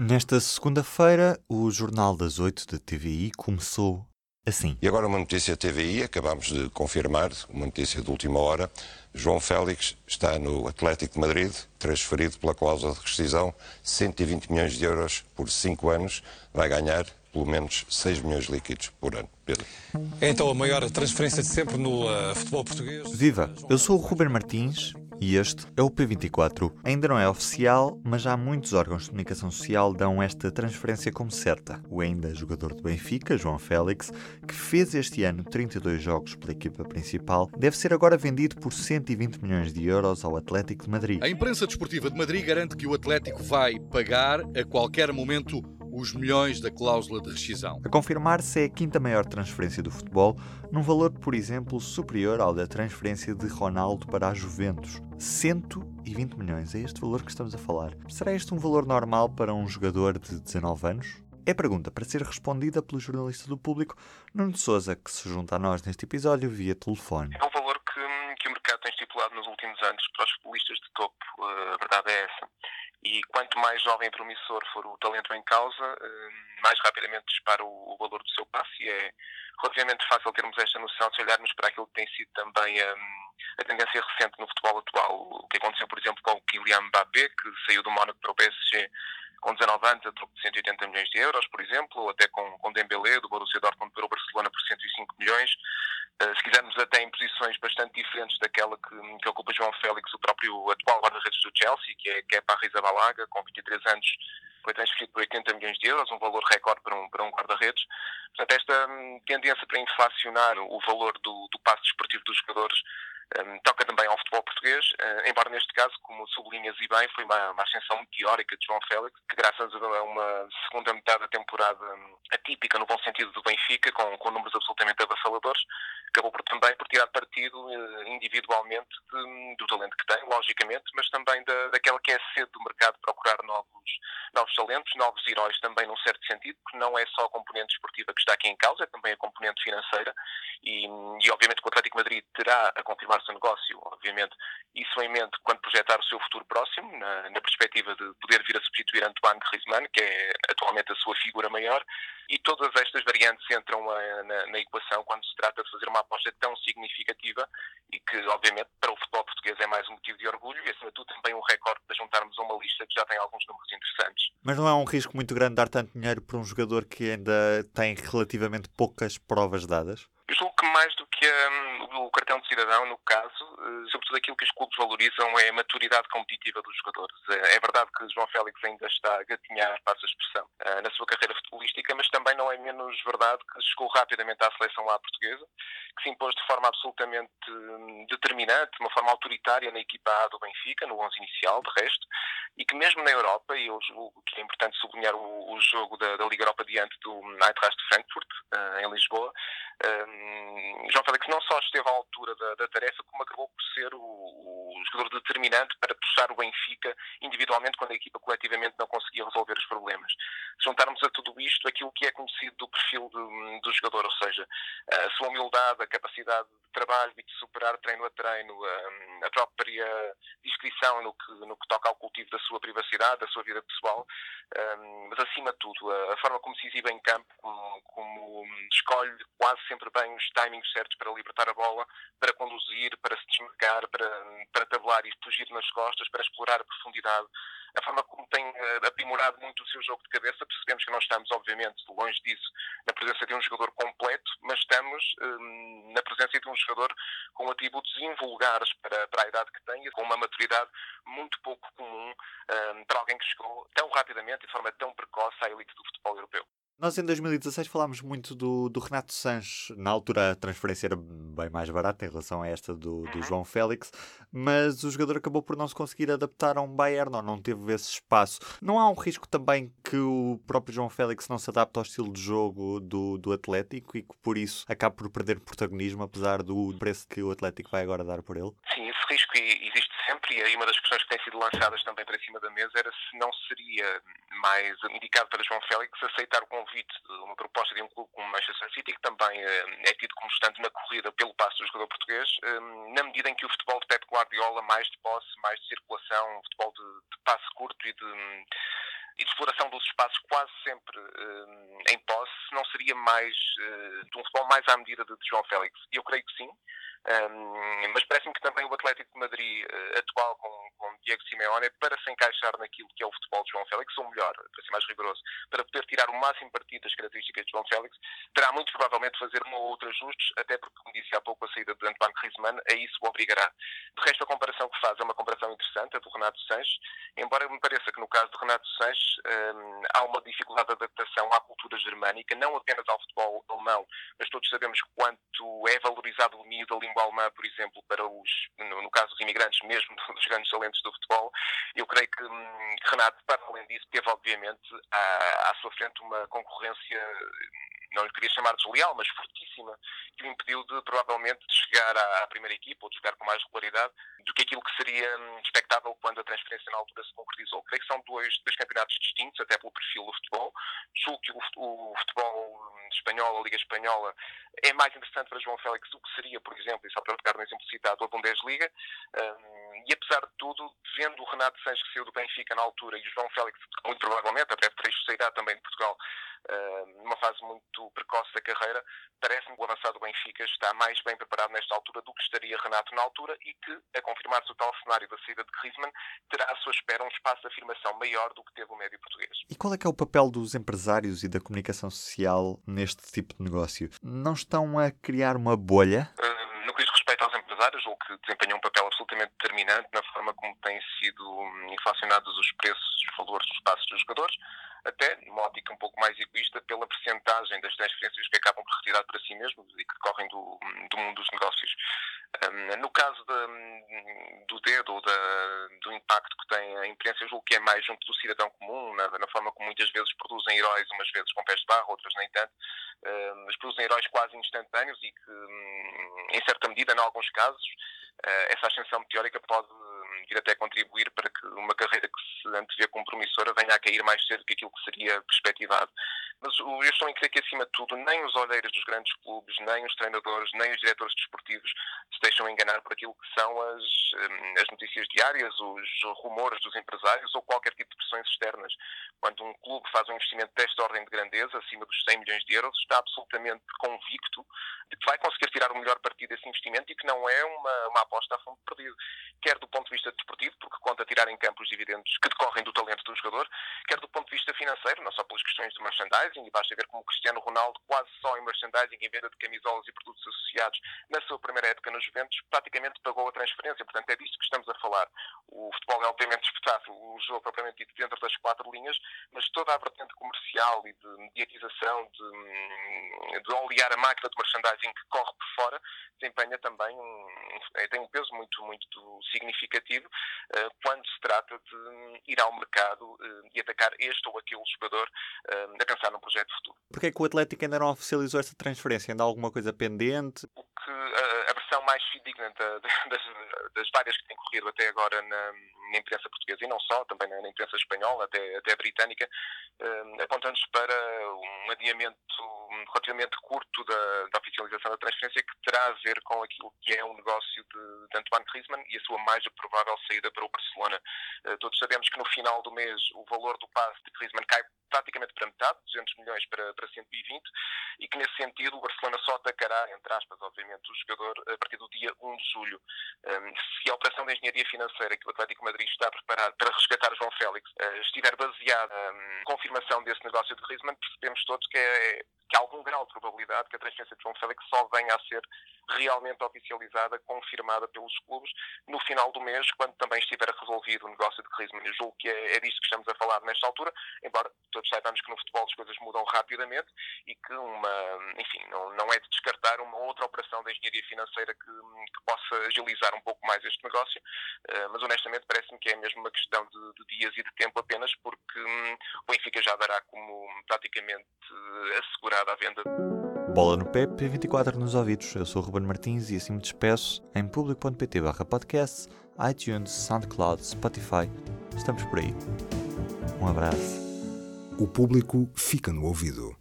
Nesta segunda-feira, o Jornal das Oito da TVI começou assim. E agora uma notícia TVI, acabamos de confirmar, uma notícia de última hora. João Félix está no Atlético de Madrid, transferido pela cláusula de rescisão, 120 milhões de euros por 5 anos, vai ganhar pelo menos 6 milhões líquidos por ano. Pedro. É então a maior transferência de sempre no uh, futebol português. Viva! Eu sou o Ruben Martins e este é o P24. Ainda não é oficial, mas já muitos órgãos de comunicação social dão esta transferência como certa. O ainda jogador do Benfica, João Félix, que fez este ano 32 jogos pela equipa principal, deve ser agora vendido por 120 milhões de euros ao Atlético de Madrid. A imprensa desportiva de Madrid garante que o Atlético vai pagar a qualquer momento os milhões da cláusula de rescisão. A confirmar-se é a quinta maior transferência do futebol, num valor, por exemplo, superior ao da transferência de Ronaldo para a Juventus. 120 milhões, é este valor que estamos a falar. Será este um valor normal para um jogador de 19 anos? É pergunta para ser respondida pelo jornalista do público Nuno de Souza, que se junta a nós neste episódio via telefone. É um valor que, que o mercado tem estipulado nos últimos anos para os futbolistas de topo, eh, a verdade é essa. E quanto mais jovem e promissor for o talento em causa, eh, mais rapidamente dispara o valor do seu passe e é relativamente fácil termos esta noção se olharmos para aquilo que tem sido também a, a tendência recente no futebol atual. O que aconteceu, por exemplo, com o Kylian Mbappé, que saiu do Mónaco para o PSG com 19 anos a troco de 180 milhões de euros, por exemplo, ou até com, com Dembélé, do Borussia Dortmund para o Barcelona por 105 milhões. Uh, se quisermos até em posições bastante diferentes daquela que, que ocupa João Félix, o próprio atual guarda-redes do Chelsea, que é, que é Parris Abalaga, com 23 anos, foi transferido por 80 milhões de euros, um valor recorde para um, para um guarda-redes. Portanto, esta hum, tendência para inflacionar o valor do, do passo desportivo dos jogadores um, toca também ao futebol português, uh, embora neste caso, como sublinhas e bem, foi uma, uma ascensão teórica de João Félix, que graças a uma segunda metade da temporada um, atípica, no bom sentido do Benfica, com, com números absolutamente avassaladores, acabou por, também por tirar partido uh, individualmente de, do talento que tem, logicamente, mas também da, daquela que é sede do mercado procurar novos, novos talentos, novos heróis também num certo sentido, porque não é só a componente esportiva que está aqui em causa, é também a componente financeira e, e obviamente que o Atlético Madrid terá a confirmar seu negócio, obviamente, isso em mente quando projetar o seu futuro próximo, na, na perspectiva de poder vir a substituir Antoine Griezmann, que é atualmente a sua figura maior, e todas estas variantes entram a, na, na, equação quando se trata de fazer uma aposta tão significativa e que, obviamente, para o futebol português é mais um motivo de orgulho e, acima de tudo, também um recorde para juntarmos a uma lista que já tem alguns números interessantes. Mas não é um risco muito grande dar tanto dinheiro para um jogador que ainda tem relativamente poucas provas dadas? Eu julgo que mais do que um, o cartão de cidadão, no caso, uh, sobretudo aquilo que os clubes valorizam é a maturidade competitiva dos jogadores. É, é verdade que João Félix ainda está a gatinhar, passa a expressão, uh, na sua carreira futebolística, mas também não é menos verdade que chegou rapidamente à seleção lá portuguesa, que se impôs de forma absolutamente um, determinante, de uma forma autoritária na equipa A do Benfica, no 11 inicial, de resto, e que mesmo na Europa, e eu julgo que é importante sublinhar o, o jogo da, da, Liga Europa diante do Eintracht de Frankfurt, em Lisboa, um, João Félix não só esteve à altura da, da tarefa, como acabou por ser o, o, jogador determinante para puxar o Benfica individualmente quando a equipa coletivamente não conseguia resolver os problemas. Se juntarmos a tudo isto aquilo que é conhecido do perfil do, do jogador, ou seja, a sua humildade, a capacidade de trabalho e de superar treino a treino, a, a própria discrição no que, no que toca ao cultivo da sua privacidade, da sua vida pessoal, um, mas acima de tudo, a, a, forma como se exibe em campo, como, como escolhe quase sempre bem os timings certos para libertar a bola, para conduzir, para se desmarcar, para, para tabelar e fugir nas costas, para explorar a profundidade. A forma como tem uh, aprimorado muito o seu jogo de cabeça, percebemos que nós estamos, obviamente, longe disso, na presença de um jogador completo, mas estamos um, na presença de um jogador com atributos invulgares para, para a idade que tem, com uma maturidade muito pouco comum um, para alguém que chegou tão rapidamente e de forma tão precoce à elite do futebol europeu. Nós em 2016 falámos muito do, do Renato Sanches. Na altura a transferência era bem mais barata em relação a esta do, do João Félix, mas o jogador acabou por não se conseguir adaptar a um Bayern ou não teve esse espaço. Não há um risco também que o próprio João Félix não se adapte ao estilo de jogo do, do Atlético e que por isso acabe por perder protagonismo, apesar do preço que o Atlético vai agora dar por ele? Sim, esse risco existe sempre e aí uma das questões que têm sido lançadas também para cima da mesa era se não seria mais indicado para João Félix aceitar o convite de uma proposta de um clube como Manchester City, que também eh, é tido como estando na corrida pelo passo do jogador português, eh, na medida em que o futebol de Pep Guardiola, mais de posse, mais de circulação, um futebol de, de passe curto e de e de exploração dos espaços quase sempre uh, em posse, não seria mais de um futebol mais à medida de, de João Félix? Eu creio que sim. Um, mas parece-me que também o Atlético de Madrid uh, atual com, com Diego Simeone, para se encaixar naquilo que é o futebol de João Félix, ou melhor, para ser mais rigoroso, para poder tirar o máximo partido das características de João Félix, terá muito provavelmente fazer um ou outro ajuste, até porque, como disse há pouco, a saída de Antoine Griezmann a isso o obrigará. De resto, a comparação que faz é uma comparação interessante, a do Renato Sanches, embora me pareça que no caso de Renato Sanches um, há uma dificuldade de adaptação à cultura germânica, não apenas ao futebol alemão, mas todos sabemos quanto é valorizado o domínio da alemã, por exemplo, para os, no, caso dos imigrantes mesmo, dos grandes talentos do futebol. Eu creio que hum, Renato, para além disso, teve obviamente à, à sua frente uma concorrência não lhe queria chamar desleal, mas fortíssima, que o impediu de provavelmente de chegar à, à, primeira equipa ou de jogar com mais regularidade do que aquilo que seria hum, expectável quando a transferência na altura se concretizou. Creio que são dois, dois campeonatos distintos, até pelo perfil do futebol. Julgo que o, o futebol hum, espanhol, a Liga Espanhola, é mais interessante para João Félix do que seria, por exemplo, e só para pegar no exemplo citado, a Bundesliga. Um, e apesar de tudo, vendo o Renato Sanches que saiu do Benfica na altura e o João Félix, muito provavelmente, até trecho sairá também de Portugal, numa fase muito precoce da carreira, parece-me que o avançado do Benfica está mais bem preparado nesta altura do que estaria Renato na altura e que, a confirmar-se o tal cenário da saída de Griezmann, terá à sua espera um espaço de afirmação maior do que teve o médio português. E qual é que é o papel dos empresários e da comunicação social neste tipo de negócio? Não estão a criar uma bolha? Uh, aos empresários, ou que desempenham um papel absolutamente determinante na forma como têm sido hum, inflacionados os preços, os valores dos passos dos jogadores, até numa ótica um pouco mais egoísta, pela percentagem das transferências que acabam por retirar para si mesmos e que decorrem do, do mundo dos negócios. Um, no caso de, do dedo ou do impacto que tem a imprensa, julgo que é mais junto do cidadão comum, na, na, forma como muitas vezes produzem heróis, umas vezes com pés de barro, outras nem tanto, mas produzem heróis quase instantâneos e que, em certa medida, em alguns casos, uh, essa ascensão meteórica pode vir até contribuir para que uma carreira que se antevê como promissora venha a cair mais cedo que aquilo que seria perspectivado. Mas eu estou em crer que, acima de tudo, nem os olheiros dos grandes clubes, nem os treinadores, nem os diretores desportivos se deixam enganar por aquilo que são as, hum, as notícias diárias, os rumores dos empresários ou qualquer tipo de pressões externas. Quando um clube faz um investimento desta ordem de grandeza, acima dos 100 milhões de euros, está absolutamente convicto de que vai conseguir tirar o melhor partido desse investimento e que não é uma, uma aposta a fundo perdido. Quer do ponto de vista desportivo, porque conta tirar em campo os dividendos que decorrem do talento do jogador, quer do ponto de vista financeiro, não só pelas questões de merchandising, e basta ver como Cristiano Ronaldo, quase só em merchandising, em venda de camisolas e produtos associados, na sua primeira época nos Juventus, praticamente pagou a transferência. Portanto, é disto que estamos a falar. O futebol é obviamente disputado, o jogo propriamente dito dentro das quatro linhas, mas toda a vertente comercial e de mediatização, de, de olear a máquina de merchandising que corre por fora, desempenha também um, tem um peso muito, muito significativo uh, quando se trata de ir ao mercado uh, e atacar este ou aquele jogador uh, a pensar num projeto futuro. Porquê é que o Atlético ainda não oficializou esta transferência? Ainda há alguma coisa pendente? O que a, a versão mais fidedigna da, das, das, várias que têm corrido até agora na, na, imprensa portuguesa e não só, também na, na imprensa espanhola, até, até britânica, apontando-nos para um adiamento relativamente curto da, da, oficialização da transferência que terá a ver com aquilo que é um negócio de, de Antoine Griezmann e a sua mais provável saída para o Barcelona. Uh, todos sabemos que no final do mês o valor do passe de Griezmann cai praticamente para metade, 200 milhões para, para 120, e que nesse sentido o Barcelona só atacará, entre aspas, obviamente, o jogador a partir do dia 1 de julho. Se a operação de engenharia financeira que o Atlético Madrid está preparado para resgatar João Félix uh, estiver baseada na confirmação desse negócio de Griezmann, percebemos todos que, é, que há algum grau de probabilidade que a transferência de João Félix só venha a ser realmente oficializada, confirmada pelos clubes no final do mês, quando também estiver resolvido o negócio de Griezmann. Eu julgo que é, é disto que estamos a falar nesta altura, embora todos saibamos que no futebol as coisas mudam rapidamente e que uma, enfim, não, não é de descartar uma outra operação de engenharia financeira que, que possa agilizar um pouco mais este negócio, uh, mas honestamente parece-me que é mesmo uma questão de, de, dias e de tempo apenas, porque um, o Benfica já dará como praticamente assegurada a venda. Bola no pé, P24 nos ouvidos. Eu sou o Ruben Martins e assim me despeço em público.pt podcast, iTunes, SoundCloud, Spotify. Estamos por aí. Um abraço. O público fica no ouvido.